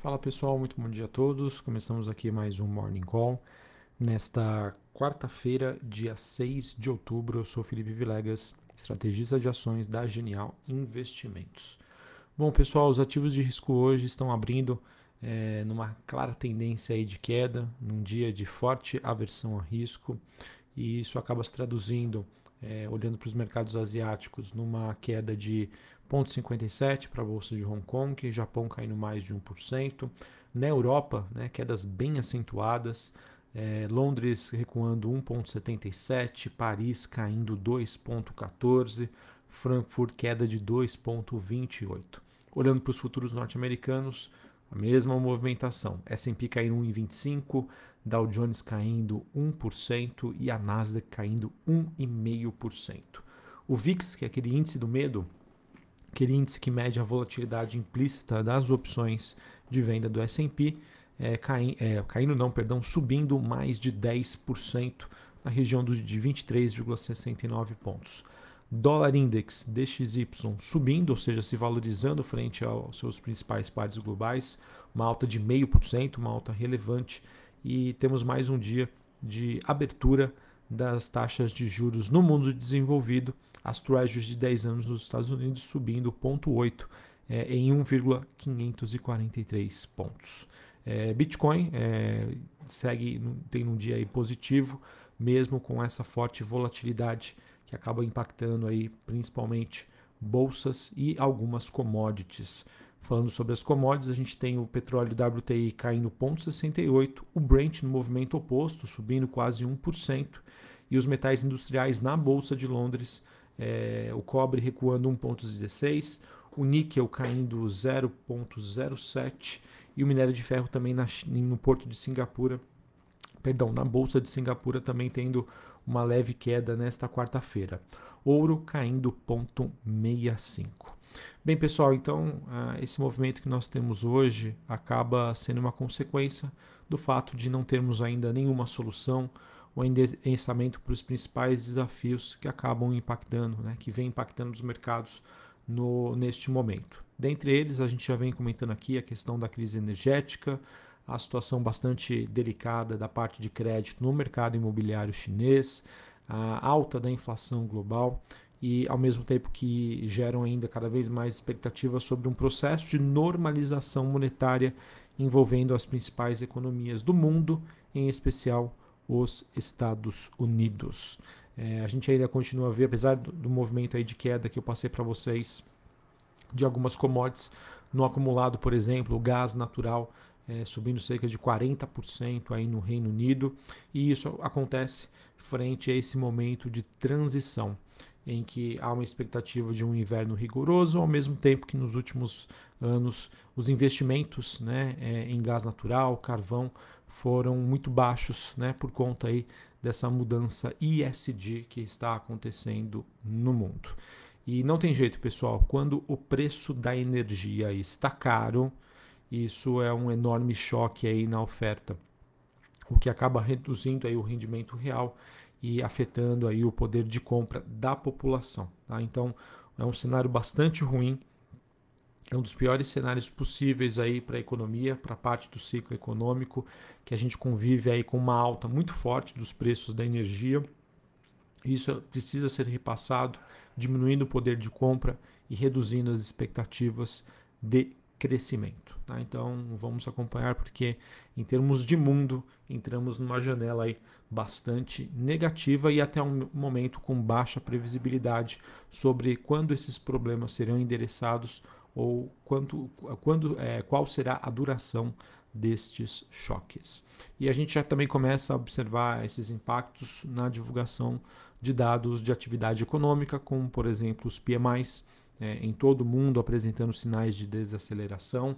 Fala pessoal, muito bom dia a todos. Começamos aqui mais um Morning Call. Nesta quarta-feira, dia 6 de outubro, eu sou Felipe Vilegas, estrategista de ações da Genial Investimentos. Bom, pessoal, os ativos de risco hoje estão abrindo é, numa clara tendência aí de queda, num dia de forte aversão a risco, e isso acaba se traduzindo, é, olhando para os mercados asiáticos, numa queda de 0,57 para a Bolsa de Hong Kong, Japão caindo mais de 1%, na Europa, né, quedas bem acentuadas, é, Londres recuando 1,77, Paris caindo 2,14, Frankfurt queda de 2,28. Olhando para os futuros norte-americanos, a mesma movimentação. S&P caindo 1,25, Dow Jones caindo 1% e a Nasdaq caindo 1,5%. O VIX, que é aquele índice do medo, aquele índice que mede a volatilidade implícita das opções de venda do S&P, é, cai, é, caindo não, perdão, subindo mais de 10% na região do, de 23,69 pontos. Dólar Index DXY subindo, ou seja, se valorizando frente aos seus principais pares globais, uma alta de 0,5%, uma alta relevante, e temos mais um dia de abertura das taxas de juros no mundo desenvolvido, as treasuries de 10 anos nos Estados Unidos subindo 0,8 é, em 1,543 pontos. É, Bitcoin é, segue tem um dia positivo, mesmo com essa forte volatilidade que acaba impactando aí principalmente bolsas e algumas commodities. Falando sobre as commodities, a gente tem o petróleo WTI caindo 0,68, o Brent no movimento oposto, subindo quase 1%, e os metais industriais na Bolsa de Londres, é, o cobre recuando 1,16, o níquel caindo 0,07 e o minério de ferro também na, no porto de Singapura, perdão, na Bolsa de Singapura também tendo uma leve queda nesta quarta-feira. Ouro caindo 0,65. Bem, pessoal, então uh, esse movimento que nós temos hoje acaba sendo uma consequência do fato de não termos ainda nenhuma solução ou endereçamento para os principais desafios que acabam impactando, né, que vem impactando os mercados no, neste momento. Dentre eles, a gente já vem comentando aqui a questão da crise energética, a situação bastante delicada da parte de crédito no mercado imobiliário chinês, a alta da inflação global e, ao mesmo tempo que geram ainda cada vez mais expectativas sobre um processo de normalização monetária envolvendo as principais economias do mundo, em especial os Estados Unidos. É, a gente ainda continua a ver, apesar do, movimento aí de queda que eu passei para vocês de algumas commodities, no acumulado, por exemplo, o gás natural é, subindo cerca de 40% aí no Reino Unido, e isso acontece frente a esse momento de transição em que há uma expectativa de um inverno rigoroso, ao mesmo tempo que nos últimos anos os investimentos né, é, em gás natural, carvão, foram muito baixos né, por conta aí dessa mudança ISD que está acontecendo no mundo. E não tem jeito, pessoal, quando o preço da energia está caro, isso é um enorme choque aí na oferta, o que acaba reduzindo aí o rendimento real e afetando aí o poder de compra da população. Tá? Então é um cenário bastante ruim, é um dos piores cenários possíveis aí para a economia, para a parte do ciclo econômico, que a gente convive aí com uma alta muito forte dos preços da energia. Isso precisa ser repassado, diminuindo o poder de compra e reduzindo as expectativas de crescimento. Tá? Então vamos acompanhar porque em termos de mundo entramos numa janela aí bastante negativa e até um momento com baixa previsibilidade sobre quando esses problemas serão endereçados ou quanto, quando, é, qual será a duração destes choques. E a gente já também começa a observar esses impactos na divulgação de dados de atividade econômica, como por exemplo os PMIs, é, em todo o mundo apresentando sinais de desaceleração.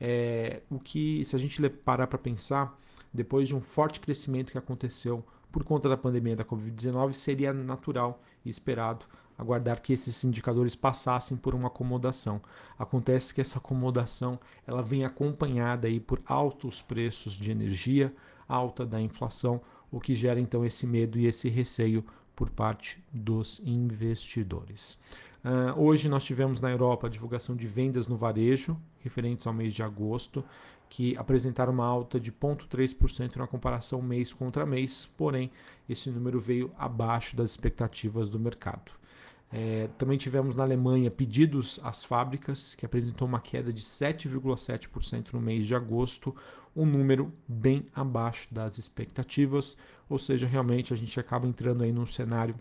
É, o que, se a gente parar para pensar, depois de um forte crescimento que aconteceu por conta da pandemia da Covid-19, seria natural e esperado aguardar que esses indicadores passassem por uma acomodação. Acontece que essa acomodação ela vem acompanhada aí por altos preços de energia, alta da inflação, o que gera então esse medo e esse receio por parte dos investidores. Uh, hoje nós tivemos na Europa a divulgação de vendas no varejo, referentes ao mês de agosto, que apresentaram uma alta de 0,3% na comparação mês contra mês, porém esse número veio abaixo das expectativas do mercado. É, também tivemos na Alemanha pedidos às fábricas, que apresentou uma queda de 7,7% no mês de agosto, um número bem abaixo das expectativas, ou seja, realmente a gente acaba entrando aí num cenário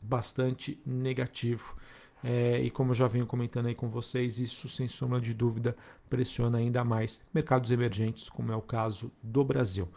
bastante negativo. É, e como já venho comentando aí com vocês, isso sem sombra de dúvida pressiona ainda mais mercados emergentes, como é o caso do Brasil.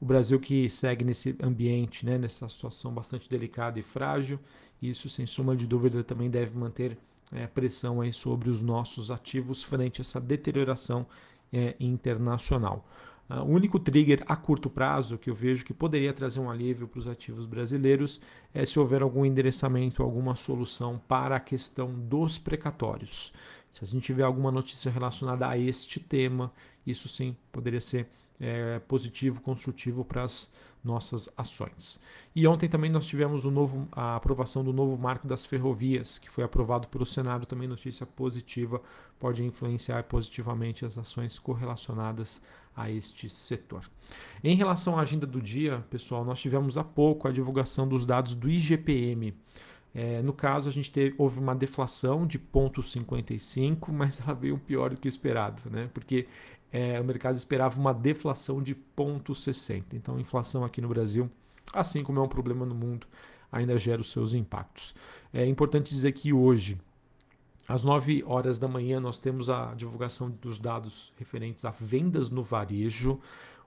O Brasil que segue nesse ambiente, né, nessa situação bastante delicada e frágil, isso sem sombra de dúvida também deve manter é, pressão aí sobre os nossos ativos frente a essa deterioração é, internacional. Uh, o único trigger a curto prazo que eu vejo que poderia trazer um alívio para os ativos brasileiros é se houver algum endereçamento, alguma solução para a questão dos precatórios. Se a gente tiver alguma notícia relacionada a este tema, isso sim poderia ser é, positivo, construtivo para as nossas ações. E ontem também nós tivemos novo, a aprovação do novo marco das ferrovias, que foi aprovado pelo Senado, também notícia positiva, pode influenciar positivamente as ações correlacionadas a este setor. Em relação à agenda do dia, pessoal, nós tivemos há pouco a divulgação dos dados do IGPM. É, no caso, a gente teve, houve uma deflação de 0,55, mas ela veio pior do que o esperado, né? porque é, o mercado esperava uma deflação de 0,60. Então, a inflação aqui no Brasil, assim como é um problema no mundo, ainda gera os seus impactos. É importante dizer que hoje, às 9 horas da manhã, nós temos a divulgação dos dados referentes a vendas no varejo.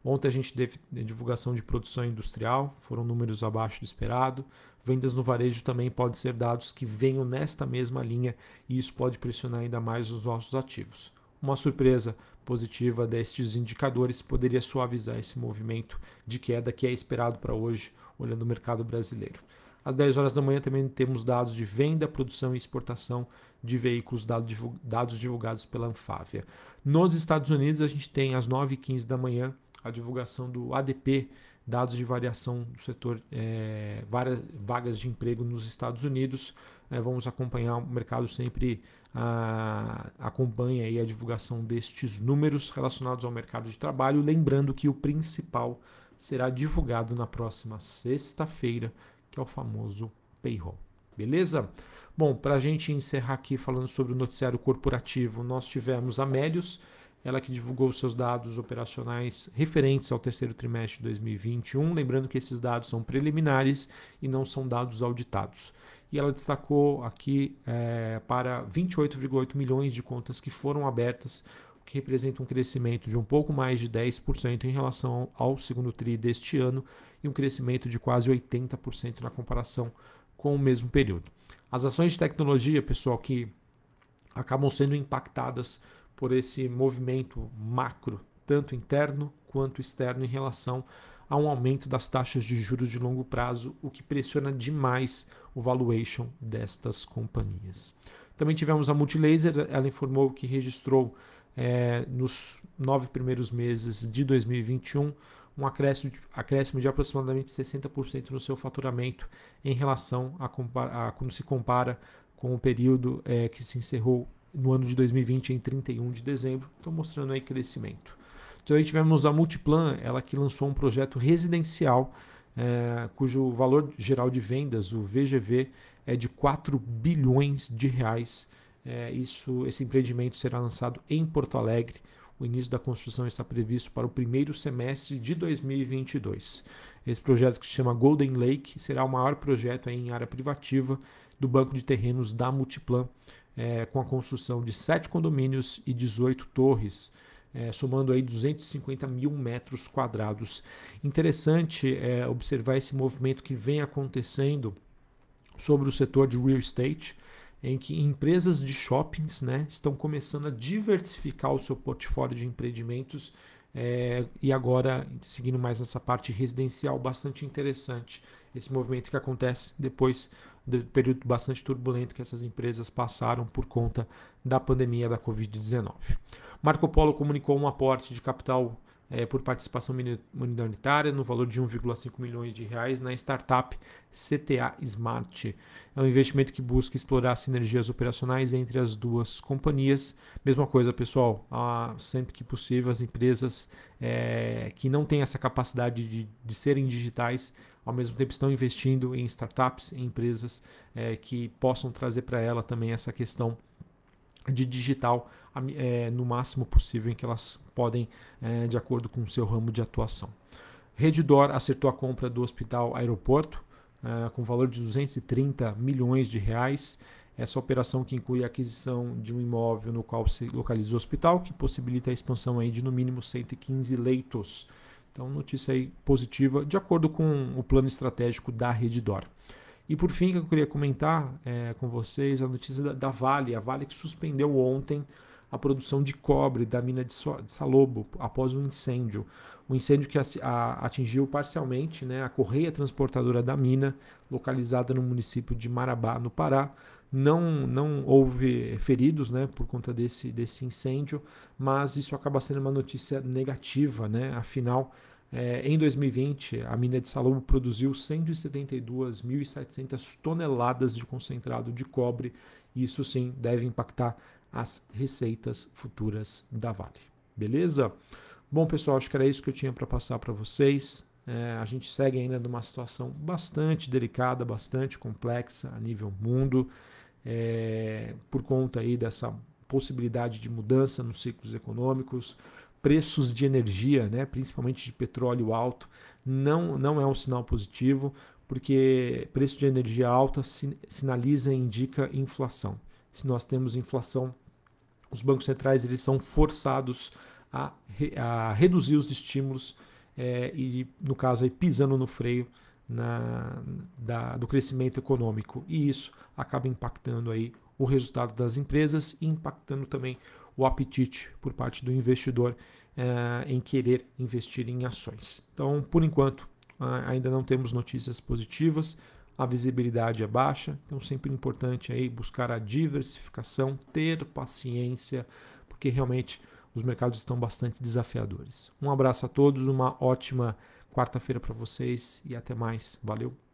Ontem a gente teve divulgação de produção industrial, foram números abaixo do esperado. Vendas no varejo também podem ser dados que venham nesta mesma linha e isso pode pressionar ainda mais os nossos ativos. Uma surpresa positiva destes indicadores poderia suavizar esse movimento de queda que é esperado para hoje, olhando o mercado brasileiro. Às 10 horas da manhã também temos dados de venda, produção e exportação de veículos, dados divulgados pela Anfávia. Nos Estados Unidos, a gente tem às 9h15 da manhã a divulgação do ADP, dados de variação do setor, é, várias vagas de emprego nos Estados Unidos. É, vamos acompanhar o mercado sempre a, acompanha aí a divulgação destes números relacionados ao mercado de trabalho, lembrando que o principal será divulgado na próxima sexta-feira, que é o famoso payroll. Beleza? Bom, para a gente encerrar aqui falando sobre o noticiário corporativo, nós tivemos a Médios, ela que divulgou seus dados operacionais referentes ao terceiro trimestre de 2021. Lembrando que esses dados são preliminares e não são dados auditados. E ela destacou aqui é, para 28,8 milhões de contas que foram abertas, o que representa um crescimento de um pouco mais de 10% em relação ao segundo TRI deste ano e um crescimento de quase 80% na comparação com o mesmo período. As ações de tecnologia, pessoal, que acabam sendo impactadas por esse movimento macro, tanto interno quanto externo, em relação a um aumento das taxas de juros de longo prazo, o que pressiona demais o valuation destas companhias. Também tivemos a Multilaser, ela informou que registrou é, nos nove primeiros meses de 2021 um acréscimo de, acréscimo de aproximadamente 60% no seu faturamento em relação a, a, quando se compara com o período é, que se encerrou no ano de 2020 em 31 de dezembro, estão mostrando aí crescimento. Também tivemos a Multiplan, ela que lançou um projeto residencial é, cujo valor geral de vendas, o VGV, é de 4 bilhões de reais. É, isso, esse empreendimento será lançado em Porto Alegre o início da construção está previsto para o primeiro semestre de 2022. Esse projeto, que se chama Golden Lake, será o maior projeto em área privativa do banco de terrenos da Multiplan, é, com a construção de sete condomínios e 18 torres. É, somando aí 250 mil metros quadrados. Interessante é, observar esse movimento que vem acontecendo sobre o setor de real estate em que empresas de shoppings né, estão começando a diversificar o seu portfólio de empreendimentos é, e agora seguindo mais essa parte residencial bastante interessante. Esse movimento que acontece depois do período bastante turbulento que essas empresas passaram por conta da pandemia da Covid-19. Marco Polo comunicou um aporte de capital é, por participação minoritária no valor de 1,5 milhões de reais na startup CTA Smart. É um investimento que busca explorar sinergias operacionais entre as duas companhias. Mesma coisa, pessoal, ah, sempre que possível, as empresas é, que não têm essa capacidade de, de serem digitais ao mesmo tempo estão investindo em startups, em empresas é, que possam trazer para ela também essa questão de digital é, no máximo possível em que elas podem, é, de acordo com o seu ramo de atuação. Redditor acertou a compra do Hospital Aeroporto é, com valor de 230 milhões de reais. Essa operação que inclui a aquisição de um imóvel no qual se localiza o hospital, que possibilita a expansão aí de no mínimo 115 leitos. Então, notícia aí positiva, de acordo com o plano estratégico da Redditor. E por fim, que eu queria comentar é, com vocês a notícia da, da, Vale, a Vale que suspendeu ontem a produção de cobre da mina de, so, de Salobo após um incêndio. Um incêndio que a, a, atingiu parcialmente né, a correia transportadora da mina, localizada no município de Marabá, no Pará. Não, não houve feridos né, por conta desse, desse incêndio, mas isso acaba sendo uma notícia negativa, né? afinal, é, em 2020, a mina de Salobo produziu 172.700 toneladas de concentrado de cobre, e isso sim deve impactar as receitas futuras da Vale. Beleza? Bom, pessoal, acho que era isso que eu tinha para passar para vocês. É, a gente segue ainda numa situação bastante delicada, bastante complexa a nível mundo, é, por conta aí dessa possibilidade de mudança nos ciclos econômicos preços de energia, né, principalmente de petróleo alto, não, não é um sinal positivo, porque preço de energia alta sinaliza e indica inflação. Se nós temos inflação, os bancos centrais eles são forçados a, a reduzir os estímulos é, e, no caso, aí, pisando no freio na, da, do crescimento econômico. E isso acaba impactando aí o resultado das empresas e impactando também o apetite por parte do investidor eh, em querer investir em ações. Então, por enquanto, ainda não temos notícias positivas, a visibilidade é baixa, então sempre importante aí buscar a diversificação, ter paciência, porque realmente os mercados estão bastante desafiadores. Um abraço a todos, uma ótima quarta-feira para vocês e até mais. Valeu!